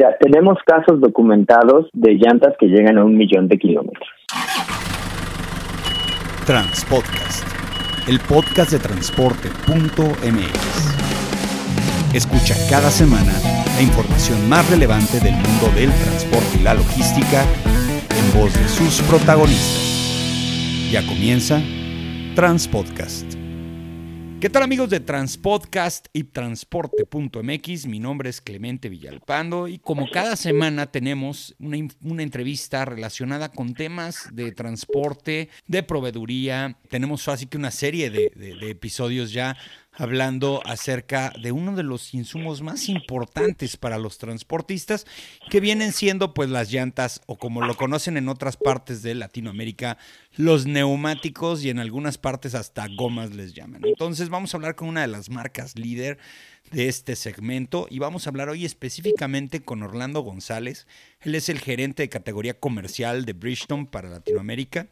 Mira, tenemos casos documentados de llantas que llegan a un millón de kilómetros. Transpodcast, el podcast de transporte.mx. Escucha cada semana la información más relevante del mundo del transporte y la logística en voz de sus protagonistas. Ya comienza Transpodcast. ¿Qué tal amigos de Transpodcast y Transporte.mx? Mi nombre es Clemente Villalpando y como cada semana tenemos una, entrevista relacionada con temas de transporte, de proveeduría. Tenemos así que una serie de episodios ya hablando acerca de uno de los insumos más importantes para los transportistas, que vienen siendo pues las llantas o como lo conocen en otras partes de Latinoamérica, los neumáticos y en algunas partes hasta gomas les llaman. Entonces vamos a hablar con una de las marcas líder de este segmento y vamos a hablar hoy específicamente con Orlando González. Él es el gerente de categoría comercial de Bridgestone para Latinoamérica.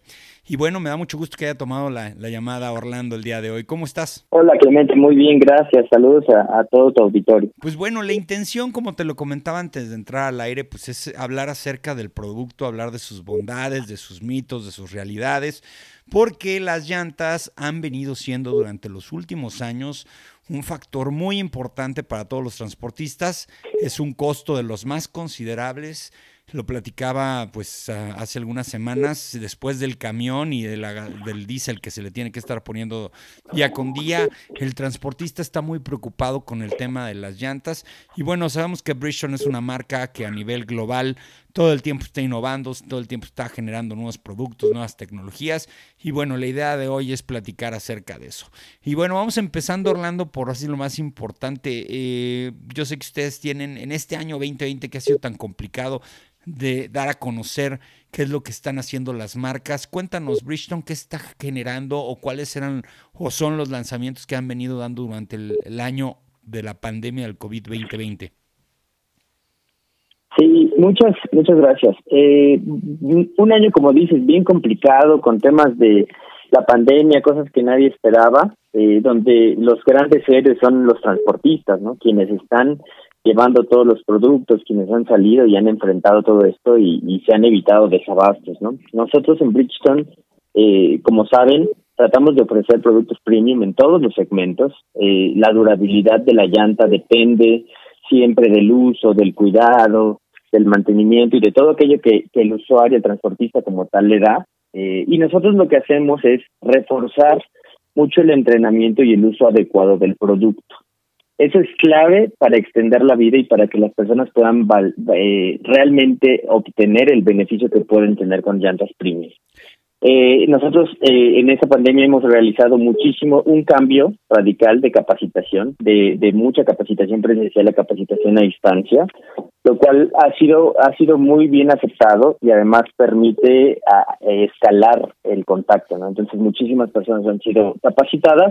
Y bueno, me da mucho gusto que haya tomado la, llamada Orlando el día de hoy. ¿Cómo estás? Hola Clemente, muy bien, gracias. Saludos a, a, todo tu auditorio. Pues bueno, la intención, como te lo comentaba antes de entrar al aire, pues es hablar acerca del producto, hablar de sus bondades, de sus mitos, de sus realidades, porque las llantas han venido siendo durante los últimos años un factor muy importante para todos los transportistas. Es un costo de los más considerables. Lo platicaba pues hace algunas semanas después del camión y del diésel que se le tiene que estar poniendo día con día. El transportista está muy preocupado con el tema de las llantas. Y bueno, sabemos que Bridgestone es una marca que a nivel global todo el tiempo está innovando, todo el tiempo está generando nuevos productos, nuevas tecnologías. Y bueno, la idea de hoy es platicar acerca de eso. Y bueno, vamos empezando, Orlando, por así lo más importante. Eh, yo sé que ustedes tienen en este año 2020 que ha sido tan complicado de dar a conocer qué es lo que están haciendo las marcas. Cuéntanos, Bridgestone, qué está generando o cuáles eran o son los lanzamientos que han venido dando durante el, el año de la pandemia del COVID-2020. Sí, muchas, muchas gracias. Eh, un año, como dices, bien complicado, con temas de la pandemia, cosas que nadie esperaba, eh, donde los grandes héroes son los transportistas, ¿no? Quienes están llevando todos los productos, quienes han salido y han enfrentado todo esto y, se han evitado desabastos, ¿no? Nosotros en Bridgestone, eh, como saben, tratamos de ofrecer productos premium en todos los segmentos. Eh, la durabilidad de la llanta depende siempre del uso, del cuidado, del mantenimiento y de todo aquello que, el usuario, el transportista como tal le da. Eh, y nosotros lo que hacemos es reforzar mucho el entrenamiento y el uso adecuado del producto. Eso es clave para extender la vida y para que las personas puedan eh, realmente obtener el beneficio que pueden tener con llantas premium. Eh, nosotros eh, en esta pandemia hemos realizado muchísimo, un cambio radical de capacitación, de, de mucha capacitación presencial a capacitación a distancia, lo cual ha sido ha sido muy bien aceptado y además permite a, escalar el contacto, ¿no? Entonces muchísimas personas han sido capacitadas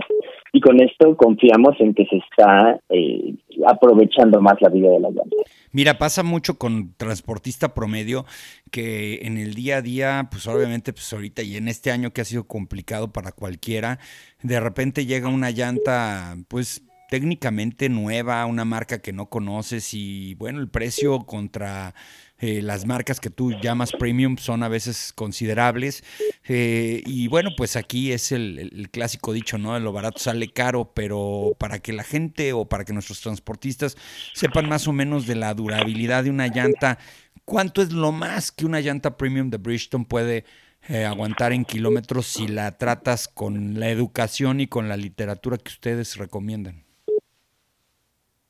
y con esto confiamos en que se está eh, aprovechando más la vida de la llanta. Mira, pasa mucho con transportista promedio que en el día a día, pues obviamente, pues ahorita y en este año que ha sido complicado para cualquiera, de repente llega una llanta, pues técnicamente nueva, una marca que no conoces y bueno, el precio contra eh, las marcas que tú llamas premium son a veces considerables. Eh, y bueno, pues aquí es el, clásico dicho, ¿no? Lo barato sale caro, pero para que la gente o para que nuestros transportistas sepan más o menos de la durabilidad de una llanta, ¿cuánto es lo más que una llanta premium de Bridgestone puede eh, aguantar en kilómetros si la tratas con la educación y con la literatura que ustedes recomiendan?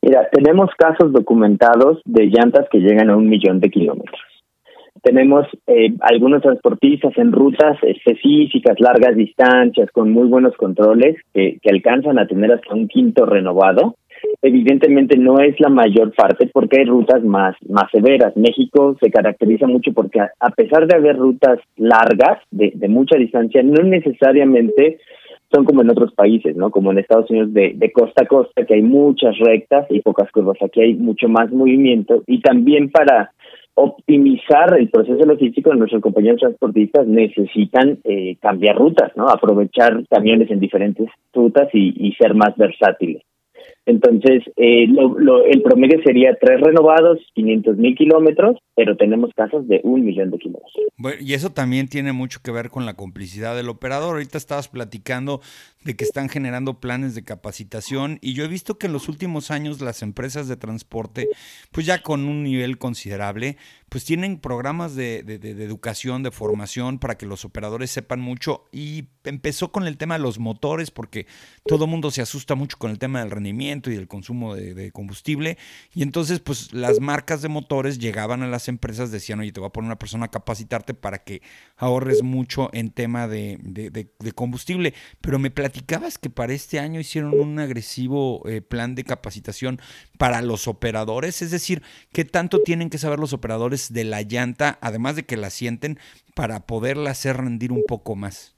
Mira, tenemos casos documentados de llantas que llegan a un millón de kilómetros. Tenemos eh, algunos transportistas en rutas específicas, largas distancias, con muy buenos controles, que, alcanzan a tener hasta un quinto renovado. Evidentemente no es la mayor parte porque hay rutas más, más severas. México se caracteriza mucho porque a, pesar de haber rutas largas, de, de mucha distancia, no necesariamente son como en otros países, ¿no? Como en Estados Unidos de, de costa a costa, que hay muchas rectas y pocas curvas. Aquí hay mucho más movimiento y también para optimizar el proceso logístico, nuestros compañeros transportistas necesitan eh, cambiar rutas, ¿no? Aprovechar camiones en diferentes rutas y, y ser más versátiles. Entonces, eh, el promedio sería tres renovados, 500 mil kilómetros, pero tenemos casos de un millón de kilómetros. Bueno, y eso también tiene mucho que ver con la complicidad del operador. Ahorita estabas platicando de que están generando planes de capacitación y yo he visto que en los últimos años las empresas de transporte, pues ya con un nivel considerable, pues tienen programas de, educación, de formación para que los operadores sepan mucho y empezó con el tema de los motores porque todo mundo se asusta mucho con el tema del rendimiento y del consumo de, combustible. Y entonces pues las marcas de motores llegaban a las empresas, decían, oye, te voy a poner una persona a capacitarte para que ahorres mucho en tema de, combustible, pero me platicabas que para este año hicieron un agresivo eh, plan de capacitación para los operadores, es decir, ¿qué tanto tienen que saber los operadores de la llanta, además de que la sienten, para poderla hacer rendir un poco más?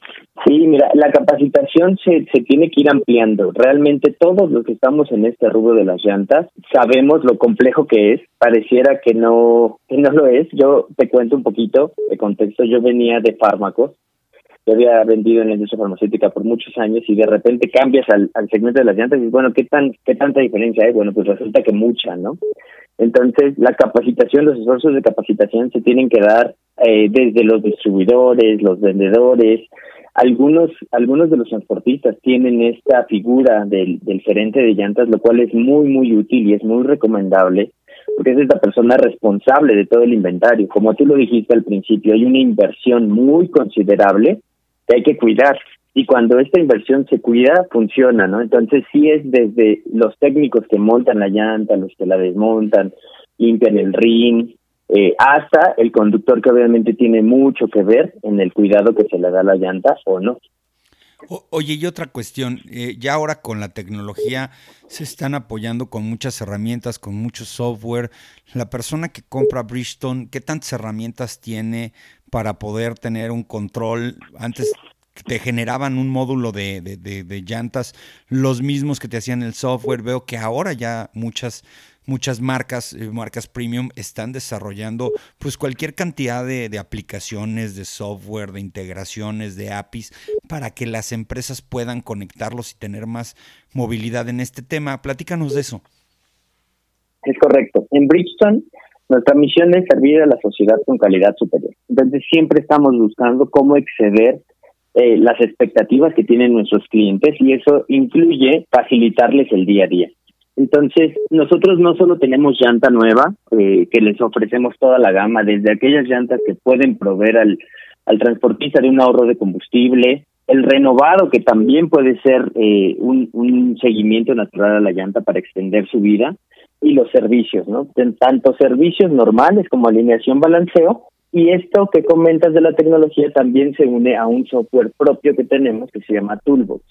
Sí, mira, la capacitación se, se tiene que ir ampliando. Realmente todos los que estamos en este rubro de las llantas sabemos lo complejo que es. Pareciera que no, que no lo es. Yo te cuento un poquito de contexto. Yo venía de fármacos. Yo había vendido en la industria farmacéutica por muchos años y de repente cambias al, al segmento de las llantas y dices, bueno, ¿qué, tan, ¿qué tanta diferencia hay? Bueno, pues resulta que mucha, ¿no? Entonces, la capacitación, los esfuerzos de capacitación se tienen que dar eh, desde los distribuidores, los vendedores. Algunos, algunos de los transportistas tienen esta figura del, del gerente de llantas, lo cual es muy, muy útil y es muy recomendable, porque es esta persona responsable de todo el inventario. Como tú lo dijiste al principio, hay una inversión muy considerable que hay que cuidar y cuando esta inversión se cuida, funciona, ¿no? Entonces sí es desde los técnicos que montan la llanta, los que la desmontan, limpian el ring, eh, hasta el conductor que obviamente tiene mucho que ver en el cuidado que se le da a la llanta o no. oye, y otra cuestión, eh, ya ahora con la tecnología se están apoyando con muchas herramientas, con mucho software. La persona que compra Bridgestone, ¿qué tantas herramientas tiene para poder tener un control? Antes te generaban un módulo de, de, llantas, los mismos que te hacían el software. Veo que ahora ya muchas, muchas marcas, eh, marcas premium, están desarrollando pues cualquier cantidad de, aplicaciones, de software, de integraciones, de APIs, para que las empresas puedan conectarlos y tener más movilidad en este tema. Platícanos de eso. Es correcto. En Bridgestone nuestra misión es servir a la sociedad con calidad superior. Entonces siempre estamos buscando cómo exceder eh, las expectativas que tienen nuestros clientes y eso incluye facilitarles el día a día. Entonces, nosotros no solo tenemos llanta nueva, eh, que les ofrecemos toda la gama, desde aquellas llantas que pueden proveer al, al transportista de un ahorro de combustible, el renovado, que también puede ser eh, un, un seguimiento natural a la llanta para extender su vida, y los servicios, ¿no? Tanto servicios normales como alineación balanceo, y esto que comentas de la tecnología también se une a un software propio que tenemos que se llama Toolbox.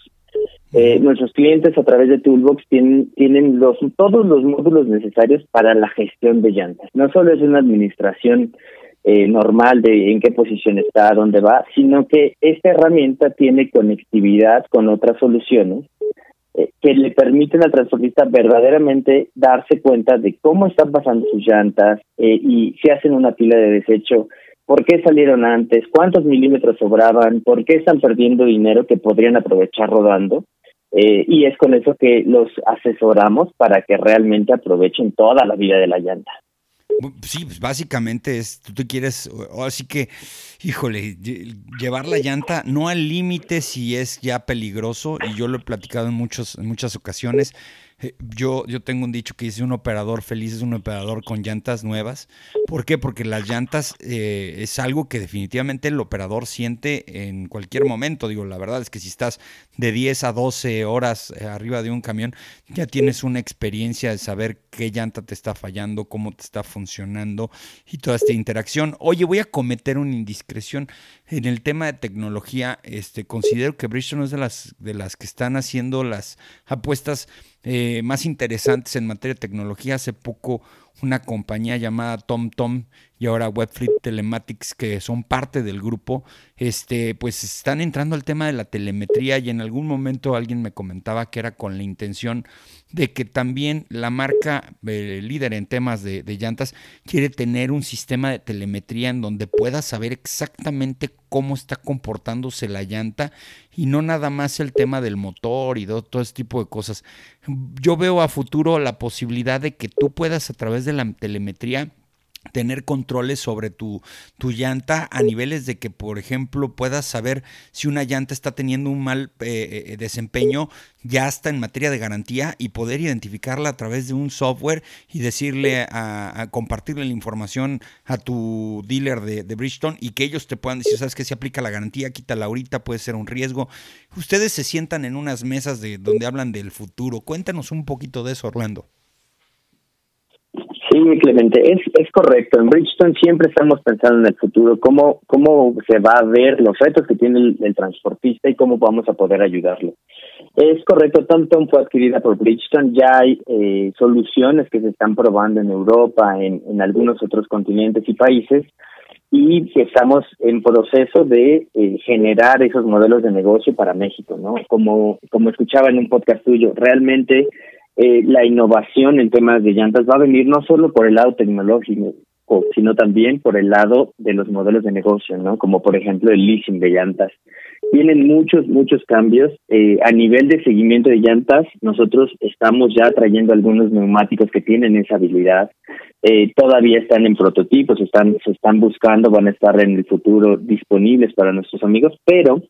Eh, nuestros clientes a través de Toolbox tienen, tienen los, todos los módulos necesarios para la gestión de llantas. No solo es una administración eh, normal de en qué posición está, dónde va, sino que esta herramienta tiene conectividad con otras soluciones eh, que le permiten al transportista verdaderamente darse cuenta de cómo están pasando sus llantas eh, y si hacen una pila de desecho, por qué salieron antes, cuántos milímetros sobraban, por qué están perdiendo dinero que podrían aprovechar rodando. Eh, y es con eso que los asesoramos para que realmente aprovechen toda la vida de la llanta. Sí, pues básicamente es, tú te quieres, así que, híjole, llevar la llanta no al límite si es ya peligroso, y yo lo he platicado en, muchos, en muchas ocasiones, yo, yo tengo un dicho que dice un operador feliz es un operador con llantas nuevas. ¿Por qué? Porque las llantas eh, es algo que definitivamente el operador siente en cualquier momento. Digo, la verdad es que si estás de 10 a 12 horas eh, arriba de un camión, ya tienes una experiencia de saber qué llanta te está fallando, cómo te está funcionando y toda esta interacción. Oye, voy a cometer una indiscreción en el tema de tecnología. Este, considero que Bridgestone es de las, de las que están haciendo las apuestas eh, más interesantes en materia de tecnología. Hace poco una compañía llamada TomTom y ahora Webfleet Telematics, que son parte del grupo, este, pues están entrando al tema de la telemetría y en algún momento alguien me comentaba que era con la intención de que también la marca líder en temas de, llantas quiere tener un sistema de telemetría en donde pueda saber exactamente cómo está comportándose la llanta y no nada más el tema del motor y todo ese tipo de cosas. Yo veo a futuro la posibilidad de que tú puedas a través de la telemetría tener controles sobre tu, tu, llanta a niveles de que, por ejemplo, puedas saber si una llanta está teniendo un mal eh, eh, desempeño ya está en materia de garantía y poder identificarla a través de un software y decirle a, compartirle la información a tu dealer de, de, Bridgestone y que ellos te puedan decir, sabes que se aplica la garantía, quítala ahorita, puede ser un riesgo. Ustedes se sientan en unas mesas de donde hablan del futuro. Cuéntanos un poquito de eso, Orlando. Sí, Clemente, es, es correcto. En Bridgestone siempre estamos pensando en el futuro, cómo, cómo se va a ver los retos que tiene el, transportista y cómo vamos a poder ayudarlo. Es correcto, TomTom fue adquirida por Bridgestone, ya hay eh, soluciones que se están probando en Europa, en, en algunos otros continentes y países, y estamos en proceso de eh, generar esos modelos de negocio para México, ¿no? Como, como escuchaba en un podcast tuyo, realmente eh, la innovación en temas de llantas va a venir no solo por el lado tecnológico, sino también por el lado de los modelos de negocio, ¿no? Como por ejemplo el leasing de llantas. Vienen muchos, muchos cambios. Eh, a nivel de seguimiento de llantas, nosotros estamos ya trayendo algunos neumáticos que tienen esa habilidad. Eh, todavía están en prototipos, están, se están buscando, van a estar en el futuro disponibles para nuestros amigos, pero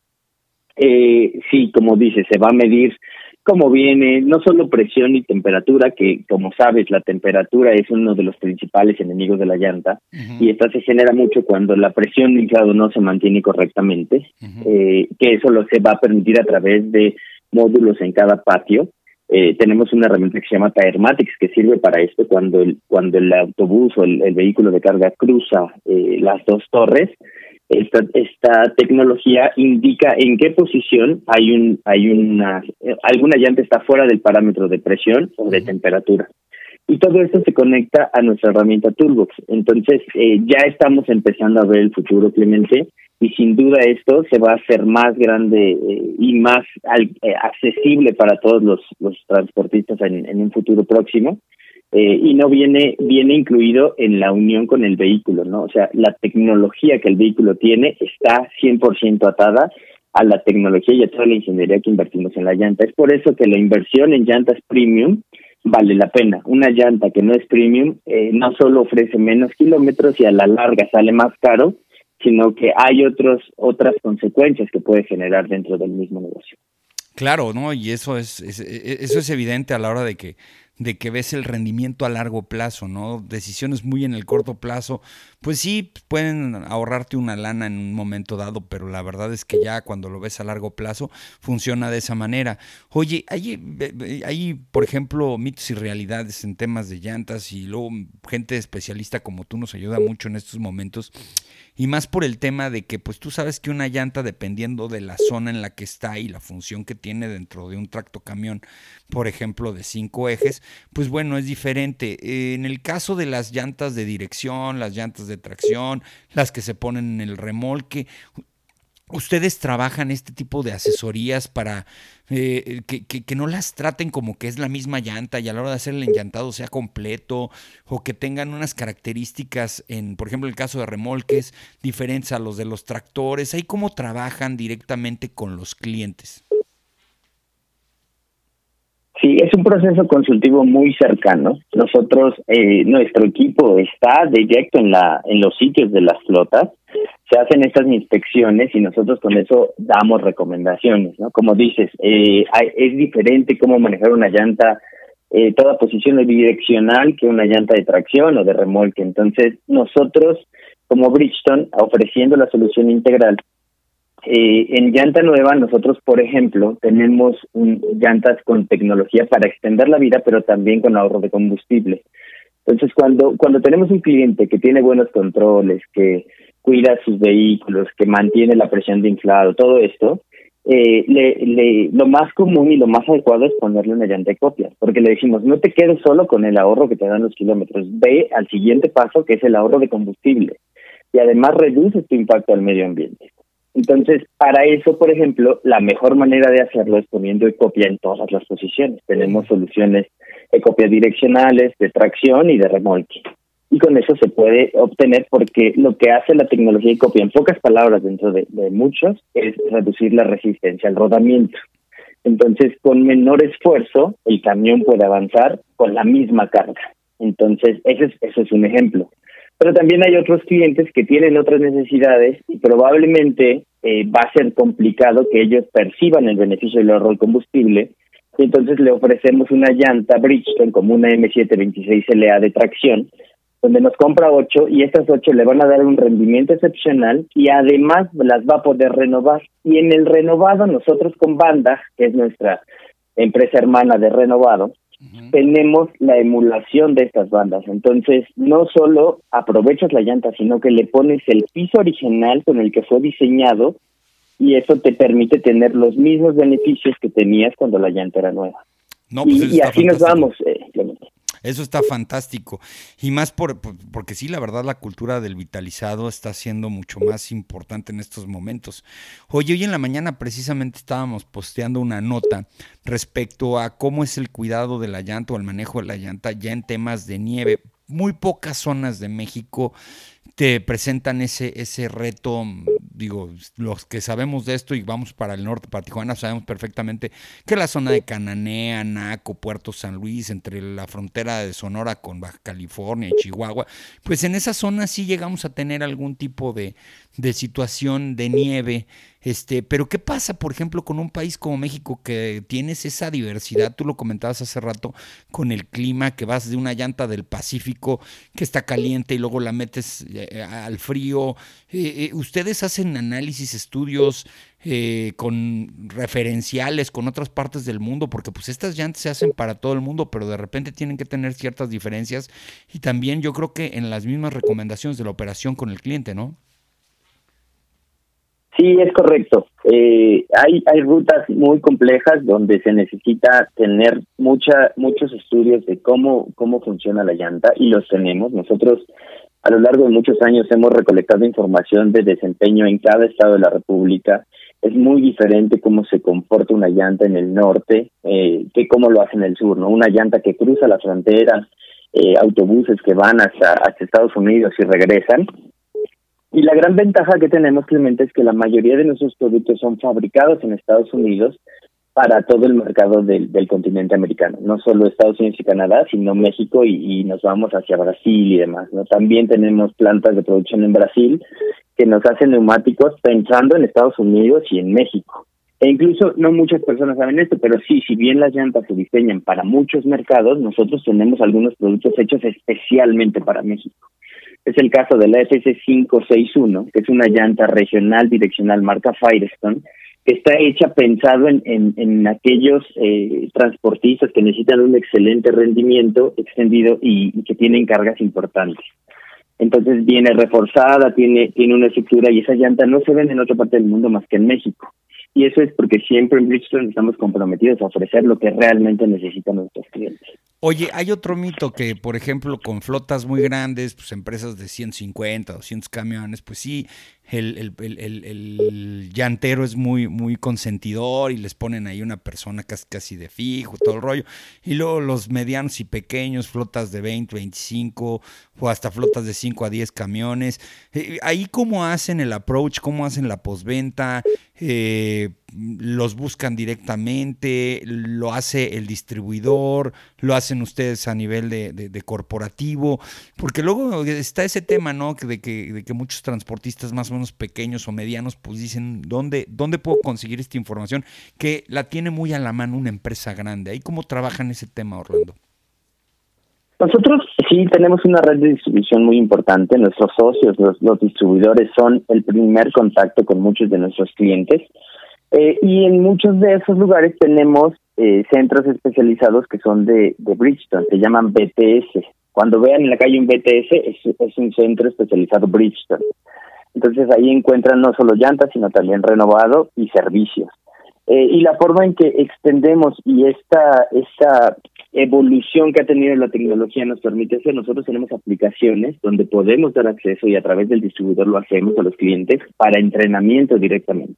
eh, sí, como dice, se va a medir cómo viene, no solo presión y temperatura, que como sabes, la temperatura es uno de los principales enemigos de la llanta, y esta se genera mucho cuando la presión del inflado no se mantiene correctamente, eh, que eso lo se va a permitir a través de módulos en cada patio. Eh, tenemos una herramienta que se llama Thermatics que sirve para esto cuando el, cuando el autobús o el, vehículo de carga cruza eh, las dos torres esta, esta tecnología indica en qué posición hay un hay una alguna llanta está fuera del parámetro de presión o de temperatura. Y todo esto se conecta a nuestra herramienta Toolbox. Entonces eh, ya estamos empezando a ver el futuro Clemente y sin duda esto se va a hacer más grande eh, y más eh, accesible para todos los, los transportistas en, en un futuro próximo eh, y no viene viene incluido en la unión con el vehículo, ¿no? O sea, la tecnología que el vehículo tiene está 100% atada a la tecnología y a toda la ingeniería que invertimos en la llanta. Es por eso que la inversión en llantas premium vale la pena. Una llanta que no es premium eh, no solo ofrece menos kilómetros y a la larga sale más caro, sino que hay otros otras consecuencias que puede generar dentro del mismo negocio. Claro, ¿no? Y eso es, es, eso es evidente a la hora de que de que ves el rendimiento a largo plazo, ¿no? Decisiones muy en el corto plazo, pues sí, pueden ahorrarte una lana en un momento dado, pero la verdad es que ya cuando lo ves a largo plazo funciona de esa manera. Oye, hay, hay por ejemplo, mitos y realidades en temas de llantas y luego gente especialista como tú nos ayuda mucho en estos momentos y más por el tema de que pues tú sabes que una llanta dependiendo de la zona en la que está y la función que tiene dentro de un tracto camión, por ejemplo, de cinco ejes, pues bueno, es diferente. en el caso de las llantas de dirección, las llantas de tracción, las que se ponen en el remolque, ¿Ustedes trabajan este tipo de asesorías para eh, que, no las traten como que es la misma llanta y a la hora de hacer el enllantado sea completo o que tengan unas características, en, por ejemplo, el caso de remolques, diferentes a los de los tractores? ¿Ahí cómo trabajan directamente con los clientes? Sí, es un proceso consultivo muy cercano. Nosotros, eh, nuestro equipo está directo en la en los sitios de las flotas. Se hacen estas inspecciones y nosotros con eso damos recomendaciones, ¿no? Como dices, eh, es diferente cómo manejar una llanta. Eh, toda posición bidireccional que una llanta de tracción o de remolque. Entonces, nosotros, como Bridgestone, ofreciendo la solución integral, eh, en llanta nueva nosotros, por ejemplo, tenemos un, llantas con tecnología para extender la vida, pero también con ahorro de combustible. Entonces, cuando cuando tenemos un cliente que tiene buenos controles, que cuida sus vehículos, que mantiene la presión de inflado, todo esto, eh, le, le, lo más común y lo más adecuado es ponerle una llanta de copia, porque le decimos, no te quedes solo con el ahorro que te dan los kilómetros, ve al siguiente paso que es el ahorro de combustible y además reduce tu impacto al medio ambiente. Entonces, para eso, por ejemplo, la mejor manera de hacerlo es poniendo copia en todas las posiciones. Tenemos soluciones de copia direccionales, de tracción y de remolque. Y con eso se puede obtener porque lo que hace la tecnología de copia, en pocas palabras dentro de, de muchos, es reducir la resistencia al rodamiento. Entonces, con menor esfuerzo, el camión puede avanzar con la misma carga. Entonces, ese es, un ejemplo. Pero también hay otros clientes que tienen otras necesidades y probablemente eh, va a ser complicado que ellos perciban el beneficio del ahorro del combustible. Y entonces le ofrecemos una llanta Bridgestone como una M726LA de tracción, donde nos compra ocho y estas ocho le van a dar un rendimiento excepcional y además las va a poder renovar. Y en el renovado nosotros con Banda, que es nuestra empresa hermana de renovado, tenemos la emulación de estas bandas. Entonces, no solo aprovechas la llanta, sino que le pones el piso original con el que fue diseñado y eso te permite tener los mismos beneficios que tenías cuando la llanta era nueva. No, pues y, así nos vamos, eh, eso está fantástico. Y más por, porque sí, la verdad, la cultura del vitalizado está siendo mucho más importante en estos momentos. Oye, hoy en la mañana precisamente estábamos posteando una nota respecto a cómo es el cuidado de la llanta o el manejo de la llanta ya en temas de nieve. Muy pocas zonas de México te presentan ese, ese reto digo, los que sabemos de esto y vamos para el norte, para Tijuana, sabemos perfectamente que la zona de Cananea, Naco, Puerto San Luis, entre la frontera de Sonora con Baja California y Chihuahua, pues en esa zona sí llegamos a tener algún tipo de, de situación de nieve este, pero ¿qué pasa, por ejemplo, con un país como México que tienes esa diversidad? Tú lo comentabas hace rato con el clima, que vas de una llanta del Pacífico que está caliente y luego la metes eh, al frío. Eh, eh, ¿Ustedes hacen análisis, estudios con referenciales con otras partes del mundo? Porque pues estas llantas se hacen para todo el mundo, pero de repente tienen que tener ciertas diferencias y también yo creo que en las mismas recomendaciones de la operación con el cliente, ¿no? Sí, es correcto. Eh, hay hay rutas muy complejas donde se necesita tener mucha muchos estudios de cómo cómo funciona la llanta y los tenemos. Nosotros a lo largo de muchos años hemos recolectado información de desempeño en cada estado de la República. Es muy diferente cómo se comporta una llanta en el norte eh, que cómo lo hace en el sur. ¿no? Una llanta que cruza la frontera, eh, autobuses que van hasta, hasta Estados Unidos y regresan y la gran ventaja que tenemos, Clemente, es que la mayoría de nuestros productos son fabricados en Estados Unidos para todo el mercado del, continente americano, no solo Estados Unidos y Canadá, sino México y, nos vamos hacia Brasil y demás. ¿no? También tenemos plantas de producción en Brasil que nos hacen neumáticos pensando en Estados Unidos y en México. E incluso no muchas personas saben esto, pero sí, si bien las llantas se diseñan para muchos mercados, nosotros tenemos algunos productos hechos especialmente para México. Es el caso de la FC561, que es una llanta regional direccional marca Firestone, que está hecha pensado en, en, aquellos eh, transportistas que necesitan un excelente rendimiento extendido y, que tienen cargas importantes. Entonces viene reforzada, tiene, tiene una estructura y esa llanta no se vende en otra parte del mundo más que en México. Y eso es porque siempre en Bridgestone estamos comprometidos a ofrecer lo que realmente necesitan nuestros clientes. Oye, hay otro mito que, por ejemplo, con flotas muy grandes, pues empresas de 150, 200 camiones, pues sí, el, el, el, el, llantero es muy, muy consentidor y les ponen ahí una persona casi, casi de fijo, todo el rollo. Y luego los medianos y pequeños, flotas de 20, 25 o hasta flotas de 5 a 10 camiones. Eh, ahí cómo hacen el approach, cómo hacen la postventa, eh, los buscan directamente, lo hace el distribuidor, lo hacen ustedes a nivel de, de, corporativo, porque luego está ese tema, ¿no? De que, de que muchos transportistas más o menos pequeños o medianos, pues dicen, ¿dónde, ¿dónde puedo conseguir esta información? Que la tiene muy a la mano una empresa grande. ¿Ahí cómo trabajan ese tema, Orlando? Nosotros sí tenemos una red de distribución muy importante. Nuestros socios, los distribuidores, son el primer contacto con muchos de nuestros clientes. Eh, y en muchos de esos lugares tenemos eh, centros especializados que son de, de Bridgestone, se llaman BTS. Cuando vean en la calle un BTS, es, un centro especializado Bridgestone. Entonces ahí encuentran no solo llantas, sino también renovado y servicios. Eh, y la forma en que extendemos y esta, esta evolución que ha tenido la tecnología nos permite hacer. Nosotros tenemos aplicaciones donde podemos dar acceso y a través del distribuidor lo hacemos a los clientes para entrenamiento directamente.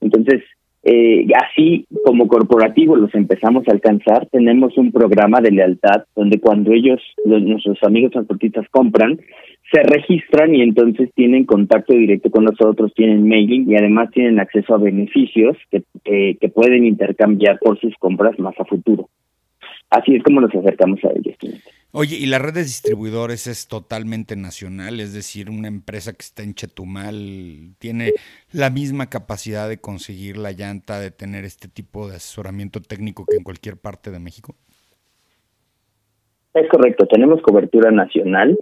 Entonces, eh, así como corporativo los empezamos a alcanzar, tenemos un programa de lealtad donde cuando ellos, nuestros amigos transportistas compran, se registran y entonces tienen contacto directo con nosotros, tienen mailing y además tienen acceso a beneficios que, que pueden intercambiar por sus compras más a futuro. Así es como nos acercamos a ellos. Oye, ¿y la red de distribuidores es totalmente nacional? Es decir, una empresa que está en Chetumal tiene la misma capacidad de conseguir la llanta, de tener este tipo de asesoramiento técnico que en cualquier parte de México. Es correcto, tenemos cobertura nacional.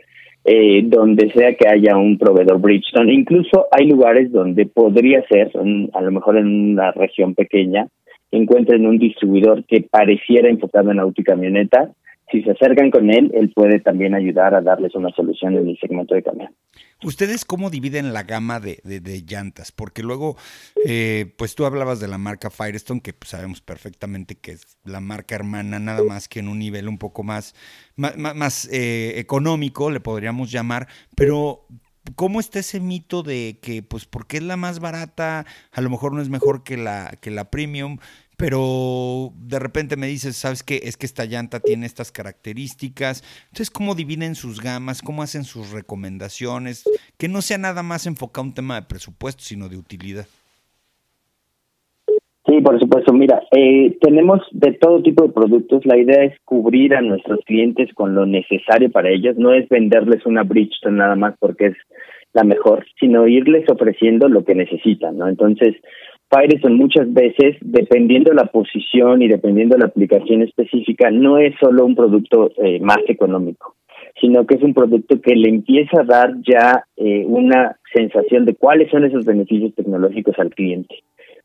Eh, donde sea que haya un proveedor Bridgestone. Incluso hay lugares donde podría ser, a lo mejor en una región pequeña, encuentren un distribuidor que pareciera enfocado en auto y camioneta, si se acercan con él, él puede también ayudar a darles una solución en el segmento de camión. ¿Ustedes cómo dividen la gama de, de, llantas? Porque luego, eh, pues tú hablabas de la marca Firestone, que pues, sabemos perfectamente que es la marca hermana, nada más que en un nivel un poco más, más, eh, económico, le podríamos llamar, pero ¿Cómo está ese mito de que, pues, porque es la más barata, a lo mejor no es mejor que la, que la premium? Pero de repente me dices, ¿sabes qué? Es que esta llanta tiene estas características. Entonces, ¿cómo dividen sus gamas? ¿Cómo hacen sus recomendaciones? Que no sea nada más enfocado a un tema de presupuesto, sino de utilidad. Sí, por supuesto. Mira, eh, tenemos de todo tipo de productos. La idea es cubrir a nuestros clientes con lo necesario para ellos. No es venderles una Bridgestone nada más porque es la mejor, sino irles ofreciendo lo que necesitan, ¿no? Entonces, Firestone muchas veces, dependiendo de la posición y dependiendo de la aplicación específica, no es solo un producto eh, más económico, sino que es un producto que le empieza a dar ya eh, una sensación de cuáles son esos beneficios tecnológicos al cliente.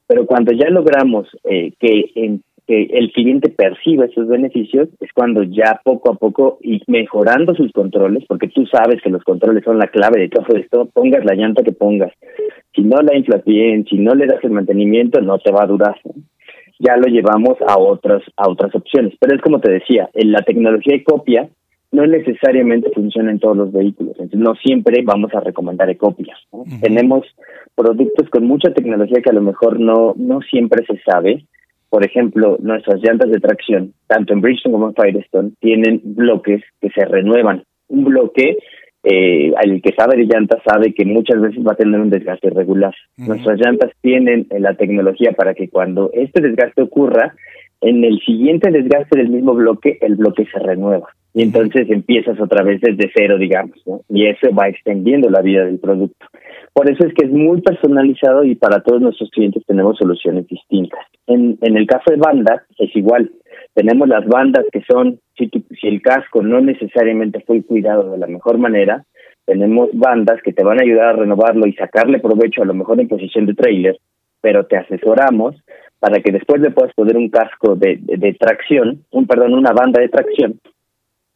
Pero cuando ya logramos eh, que en que el cliente perciba esos beneficios es cuando ya poco a poco y mejorando sus controles, porque tú sabes que los controles son la clave de todo esto, pongas la llanta que pongas. Si no la inflas bien, si no le das el mantenimiento, no te va a durar. Ya lo llevamos a otras a otras opciones, pero es como te decía, en la tecnología de copia no necesariamente funciona en todos los vehículos, entonces no siempre vamos a recomendar copias. Tenemos productos con mucha tecnología que a lo mejor no no siempre se sabe por ejemplo, nuestras llantas de tracción, tanto en Bridgestone como en Firestone, tienen bloques que se renuevan. Un bloque, eh, el que sabe de llantas sabe que muchas veces va a tener un desgaste irregular. Nuestras llantas tienen la tecnología para que cuando este desgaste ocurra, en el siguiente desgaste del mismo bloque, el bloque se renueva. Y entonces empiezas otra vez desde cero, digamos, ¿no? Y eso va extendiendo la vida del producto. Por eso es que es muy personalizado y para todos nuestros clientes tenemos soluciones distintas. En, el caso de bandas es igual. Tenemos las bandas que son, si, si el casco no necesariamente fue cuidado de la mejor manera, tenemos bandas que te van a ayudar a renovarlo y sacarle provecho a lo mejor en posición de trailer, pero te asesoramos para que después le puedas poner un casco de, de, tracción, un perdón, una banda de tracción,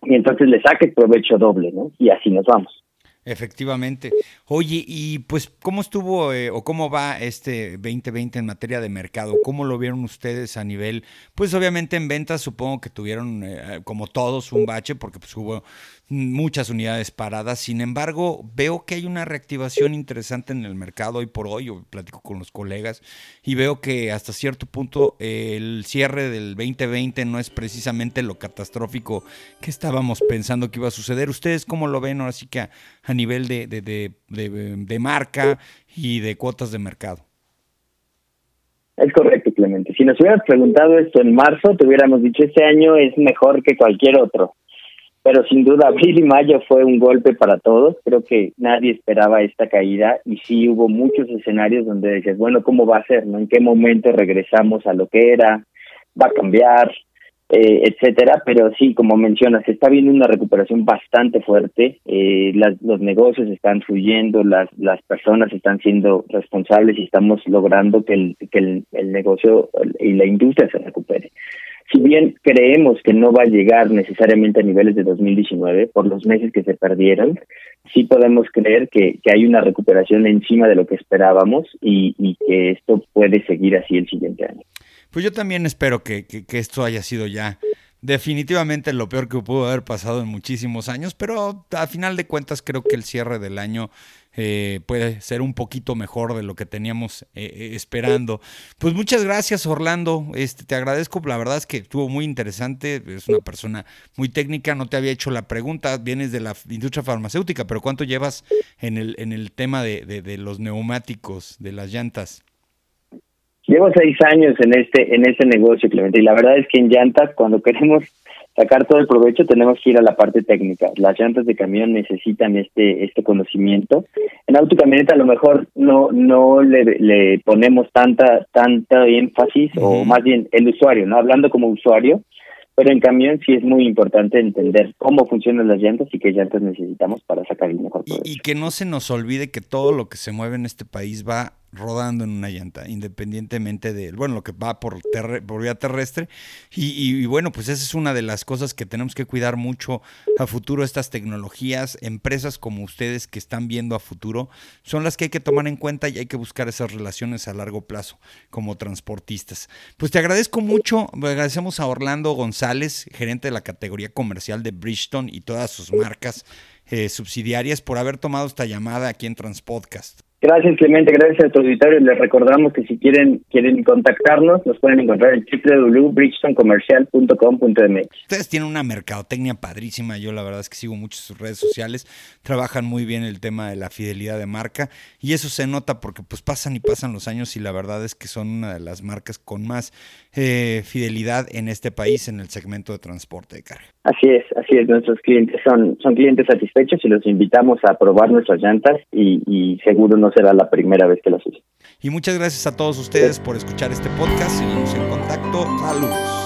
y entonces le saques provecho doble, ¿no? Y así nos vamos. Efectivamente. Oye, y pues, ¿cómo estuvo eh, o cómo va este 2020 en materia de mercado? ¿Cómo lo vieron ustedes a nivel? Pues obviamente en ventas supongo que tuvieron, eh, como todos, un bache porque pues hubo muchas unidades paradas. Sin embargo, veo que hay una reactivación interesante en el mercado hoy por hoy. Yo platico con los colegas y veo que hasta cierto punto el cierre del 2020 no es precisamente lo catastrófico que estábamos pensando que iba a suceder. ¿Ustedes cómo lo ven ahora sí que a, nivel de, de, de, de marca y de cuotas de mercado? Es correcto, Clemente. Si nos hubieras preguntado esto en marzo, te hubiéramos dicho, este año es mejor que cualquier otro pero sin duda abril y mayo fue un golpe para todos. Creo que nadie esperaba esta caída y sí hubo muchos escenarios donde decías, bueno, ¿cómo va a ser? ¿No? ¿En qué momento regresamos a lo que era? ¿Va a cambiar? Eh, etcétera, pero sí, como mencionas, está viendo una recuperación bastante fuerte, eh, los negocios están fluyendo, las, las personas están siendo responsables y estamos logrando que el, que el, negocio y la industria se recupere si bien creemos que no va a llegar necesariamente a niveles de 2019 por los meses que se perdieron, sí podemos creer que, que hay una recuperación encima de lo que esperábamos y, que esto puede seguir así el siguiente año. Pues yo también espero que, que, esto haya sido ya definitivamente lo peor que pudo haber pasado en muchísimos años, pero a final de cuentas creo que el cierre del año eh, puede ser un poquito mejor de lo que teníamos eh, eh, esperando. Pues muchas gracias Orlando, este, te agradezco, la verdad es que estuvo muy interesante, es una persona muy técnica, no te había hecho la pregunta, vienes de la industria farmacéutica, pero ¿cuánto llevas en el, en el tema de, de, los neumáticos, de las llantas? Llevo seis años en este en este negocio, Clemente, y la verdad es que en llantas, cuando queremos sacar todo el provecho tenemos que ir a la parte técnica. Las llantas de camión necesitan este este conocimiento. En auto camioneta a lo mejor no no le, le ponemos tanta tanta énfasis o más bien el usuario, no hablando como usuario, pero en camión sí es muy importante entender cómo funcionan las llantas y qué llantas necesitamos para sacar el mejor provecho. y que no se nos olvide que todo lo que se mueve en este país va rodando en una llanta, independientemente de, bueno, lo que va por, por vía terrestre. Y, bueno, pues esa es una de las cosas que tenemos que cuidar mucho a futuro, estas tecnologías, empresas como ustedes que están viendo a futuro, son las que hay que tomar en cuenta y hay que buscar esas relaciones a largo plazo como transportistas. Pues te agradezco mucho, agradecemos a Orlando González, gerente de la categoría comercial de Bridgestone y todas sus marcas eh, subsidiarias, por haber tomado esta llamada aquí en Transpodcast. Gracias, Clemente. Gracias a tu auditorio. Les recordamos que si quieren quieren contactarnos, nos pueden encontrar en www.bridgestonecomercial.com.mx. Ustedes tienen una mercadotecnia padrísima. Yo la verdad es que sigo mucho sus redes sociales. Trabajan muy bien el tema de la fidelidad de marca y eso se nota porque pues pasan y pasan los años y la verdad es que son una de las marcas con más eh, fidelidad en este país en el segmento de transporte de carga. Así es, así es. Nuestros clientes son son clientes satisfechos y los invitamos a probar nuestras llantas y, y seguro nos será la primera vez que las use. Y muchas gracias a todos ustedes por escuchar este podcast. Seguimos en contacto. Saludos.